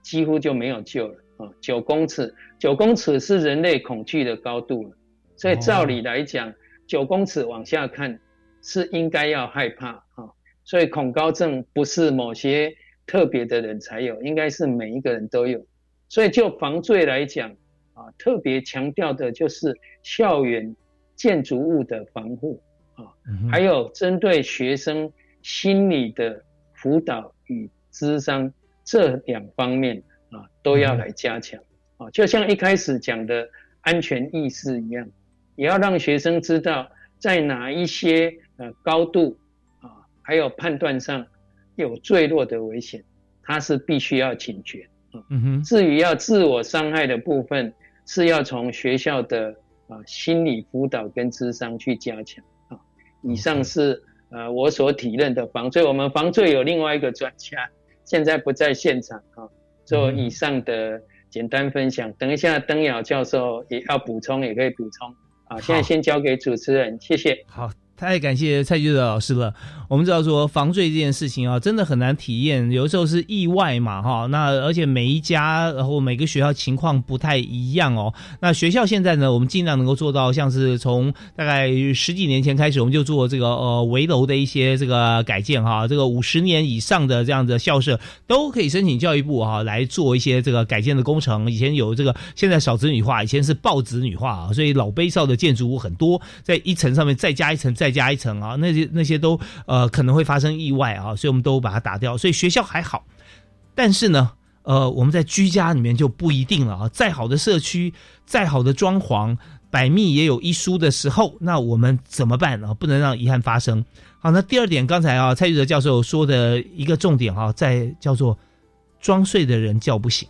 几乎就没有救了啊，九公尺，九公尺是人类恐惧的高度了。所以照理来讲，九公尺往下看是应该要害怕啊。所以恐高症不是某些特别的人才有，应该是每一个人都有。所以就防罪来讲啊，特别强调的就是校园建筑物的防护啊，还有针对学生心理的辅导与咨商这两方面啊，都要来加强啊。就像一开始讲的安全意识一样，也要让学生知道在哪一些呃高度啊。还有判断上有坠落的危险，他是必须要警觉啊。嗯哼。至于要自我伤害的部分，是要从学校的啊心理辅导跟智商去加强啊。以上是呃我所体认的防罪，我们防罪有另外一个专家，现在不在现场啊，做以上的简单分享。等一下登尧教授也要补充，也可以补充啊。现在先交给主持人，谢谢。好。太感谢蔡局的老师了。我们知道说防罪这件事情啊，真的很难体验，有的时候是意外嘛，哈。那而且每一家然后每个学校情况不太一样哦。那学校现在呢，我们尽量能够做到，像是从大概十几年前开始，我们就做这个呃围楼的一些这个改建哈。这个五十年以上的这样的校舍都可以申请教育部哈来做一些这个改建的工程。以前有这个，现在少子女化，以前是暴子女化啊，所以老碑少的建筑物很多，在一层上面再加一层再。再加一层啊，那些那些都呃可能会发生意外啊，所以我们都把它打掉。所以学校还好，但是呢，呃，我们在居家里面就不一定了啊。再好的社区，再好的装潢，百密也有一疏的时候，那我们怎么办啊？不能让遗憾发生。好，那第二点，刚才啊蔡玉哲教授说的一个重点啊，在叫做装睡的人叫不醒。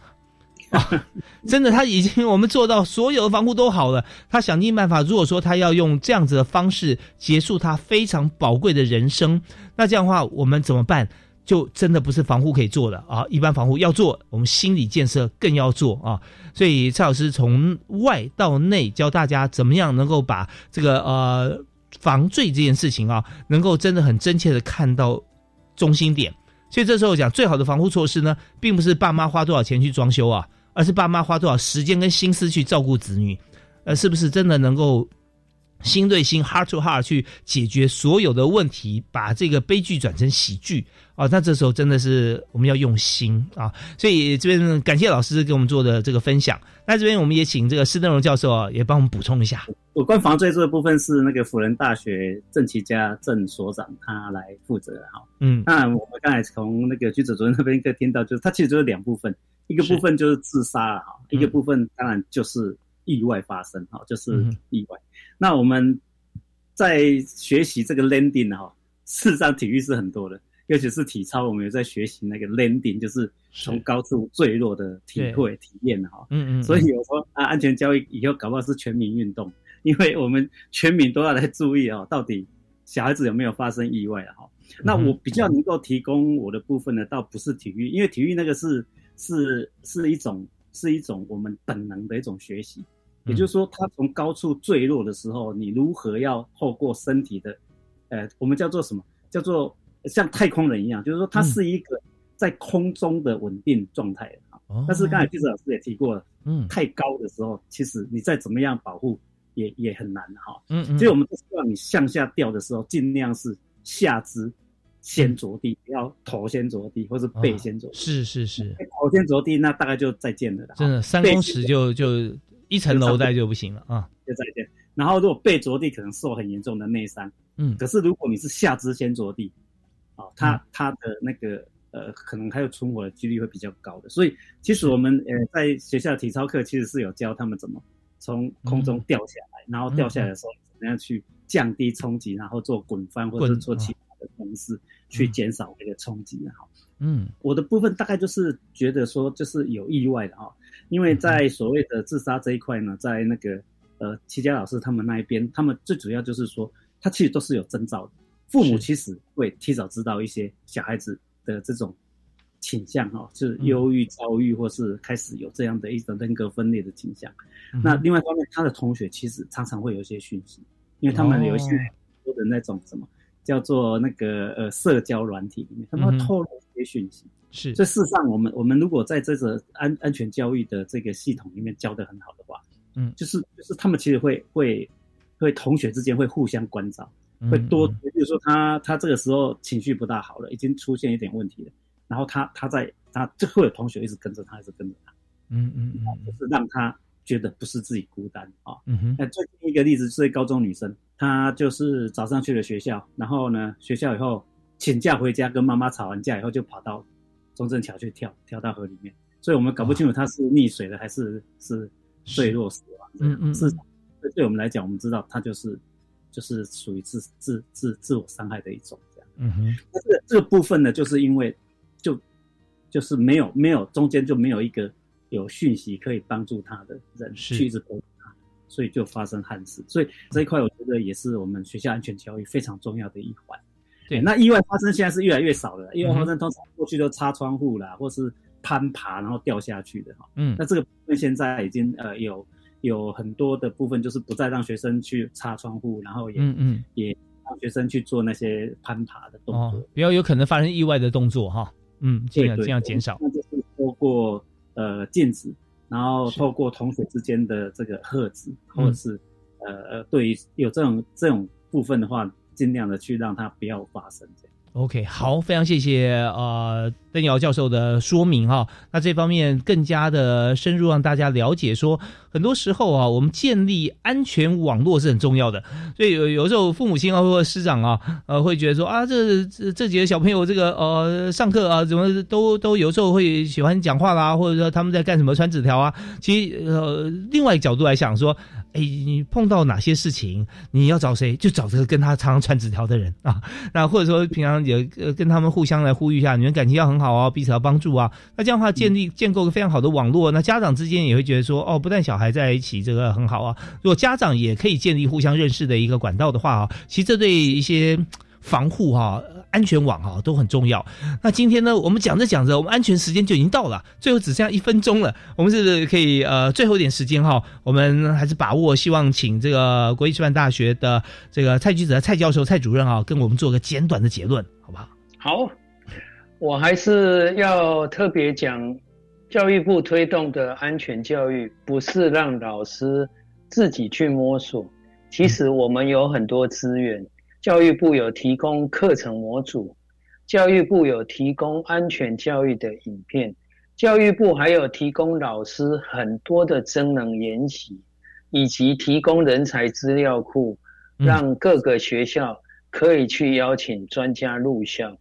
啊真的，他已经我们做到所有的防护都好了。他想尽办法，如果说他要用这样子的方式结束他非常宝贵的人生，那这样的话我们怎么办？就真的不是防护可以做的啊！一般防护要做，我们心理建设更要做啊！所以蔡老师从外到内教大家怎么样能够把这个呃防罪这件事情啊，能够真的很真切的看到中心点。所以这时候讲最好的防护措施呢，并不是爸妈花多少钱去装修啊。而是爸妈花多少时间跟心思去照顾子女，呃，是不是真的能够心对心 （heart to heart） 去解决所有的问题，把这个悲剧转成喜剧啊？那这时候真的是我们要用心啊！所以这边感谢老师给我们做的这个分享。那这边我们也请这个施登荣教授啊，也帮我们补充一下。有关防罪这个部分是那个辅仁大学郑其家郑所长他来负责哈。嗯，那我们刚才从那个记者主任那边可以听到，就是他其实就是两部分。一个部分就是自杀了哈，一个部分当然就是意外发生哈，就是意外。那我们在学习这个 landing 哈，事实上体育是很多的，尤其是体操，我们有在学习那个 landing，就是从高处坠落的体会体验哈。嗯嗯。所以有时候啊，安全教育以后搞不好是全民运动，因为我们全民都要来注意哦，到底小孩子有没有发生意外了哈。那我比较能够提供我的部分呢，倒不是体育，因为体育那个是。是是一种是一种我们本能的一种学习，也就是说，它从高处坠落的时候，你如何要透过身体的，呃，我们叫做什么？叫做像太空人一样，就是说，它是一个在空中的稳定状态啊。但是刚才记者老师也提过了，嗯，太高的时候，其实你再怎么样保护也也很难哈。嗯嗯。所以我们都希望你向下掉的时候，尽量是下肢。先着地，不要头先着地，或是背先着地。是是是，头先着地，那大概就再见了。真的，三公尺就就一层楼在就不行了啊，就再见。然后如果背着地，可能受很严重的内伤。嗯，可是如果你是下肢先着地，啊，他他的那个呃，可能还有存活的几率会比较高的。所以其实我们呃在学校体操课其实是有教他们怎么从空中掉下来，然后掉下来的时候怎么样去降低冲击，然后做滚翻或者做其他的方式。去减少这个冲击的哈，嗯，我的部分大概就是觉得说，就是有意外的哈，因为在所谓的自杀这一块呢，在那个呃齐佳老师他们那一边，他们最主要就是说，他其实都是有征兆的，父母其实会提早知道一些小孩子的这种倾向哈，是忧郁、躁郁，或是开始有这样的一种人格分裂的倾向。那另外一方面，他的同学其实常常会有一些讯息，因为他们有一些多的那种什么。叫做那个呃社交软体里面，他们会透露一些讯息。是，这事实上，我们我们如果在这个安安全教育的这个系统里面教的很好的话，嗯，就是就是他们其实会会会同学之间会互相关照，会多，比如说他他这个时候情绪不大好了，已经出现一点问题了，然后他他在他就会有同学一直跟着他，一直跟着他，嗯嗯嗯，就是让他觉得不是自己孤单啊。嗯哼，那最近一个例子是高中女生，她就是早上去了学校，然后呢学校以后请假回家，跟妈妈吵完架以后就跑到中正桥去跳，跳到河里面，所以我们搞不清楚他是溺水了还是是坠落死亡。嗯嗯，是对我们来讲，我们知道他就是。就是属于自自自自我伤害的一种，这样。嗯哼。但是这个部分呢，就是因为就就是没有没有中间就没有一个有讯息可以帮助他的人去一直沟通他，所以就发生憾事。所以这一块我觉得也是我们学校安全教育非常重要的一环。对，那意外发生现在是越来越少了。意外发生通常过去都擦窗户啦，或是攀爬然后掉下去的哈。嗯。那这个部分现在已经呃有。有很多的部分就是不再让学生去擦窗户，然后也嗯嗯也让学生去做那些攀爬的动作，比较有可能发生意外的动作哈。嗯，尽量尽量减少。那就是透过呃镜子，然后透过同学之间的这个呵止，或者是呃呃对于有这种这种部分的话，尽量的去让它不要发生这样。OK，好，非常谢谢呃邓瑶教授的说明哈。那这方面更加的深入，让大家了解说，很多时候啊，我们建立安全网络是很重要的。所以有有时候父母亲啊或者师长啊，呃，会觉得说啊，这这这几个小朋友这个呃上课啊，怎么都都有时候会喜欢讲话啦，或者说他们在干什么传纸条啊。其实呃，另外一个角度来想说。哎，你碰到哪些事情，你要找谁？就找这个跟他常常传纸条的人啊。那或者说平常也跟他们互相来呼吁一下，你们感情要很好好啊，彼此要帮助啊。那这样的话建立建构个非常好的网络，那家长之间也会觉得说，哦，不但小孩在一起这个很好啊，如果家长也可以建立互相认识的一个管道的话啊，其实这对一些。防护哈，安全网哈都很重要。那今天呢，我们讲着讲着，我们安全时间就已经到了，最后只剩下一分钟了。我们是可以呃，最后一点时间哈，我们还是把握，希望请这个国立师范大学的这个蔡居泽蔡教授蔡主任啊，跟我们做个简短的结论，好不好？好，我还是要特别讲，教育部推动的安全教育，不是让老师自己去摸索，其实我们有很多资源。教育部有提供课程模组，教育部有提供安全教育的影片，教育部还有提供老师很多的真能研习，以及提供人才资料库，让各个学校可以去邀请专家入校。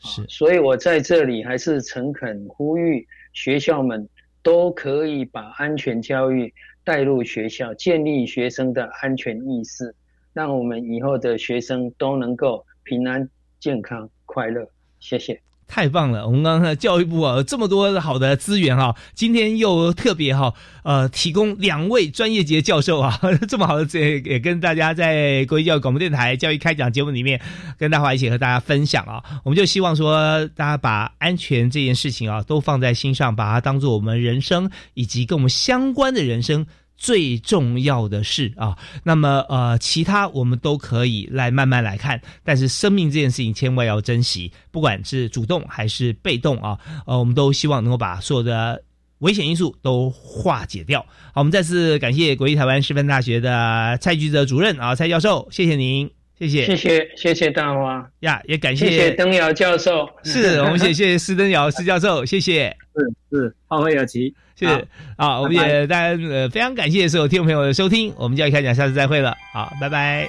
是，所以我在这里还是诚恳呼吁学校们都可以把安全教育带入学校，建立学生的安全意识。让我们以后的学生都能够平安、健康、快乐。谢谢，太棒了！我们刚刚教育部啊，这么多好的资源哈，今天又特别哈，呃，提供两位专业级的教授啊，这么好的资源也跟大家在国际教育广播电台教育开讲节目里面跟大华一起和大家分享啊。我们就希望说，大家把安全这件事情啊都放在心上，把它当做我们人生以及跟我们相关的人生。最重要的是啊，那么呃，其他我们都可以来慢慢来看，但是生命这件事情千万要珍惜，不管是主动还是被动啊，呃，我们都希望能够把所有的危险因素都化解掉。好，我们再次感谢国立台湾师范大学的蔡居泽主任啊，蔡教授，谢谢您，谢谢，谢谢，谢谢大华。呀，也感谢谢谢登尧教授，是我们谢谢施登尧施教授，谢谢，是是，好会有奇。是啊，我们也大家呃非常感谢所有听众朋友的收听，我们就要开讲，下次再会了，好，拜拜。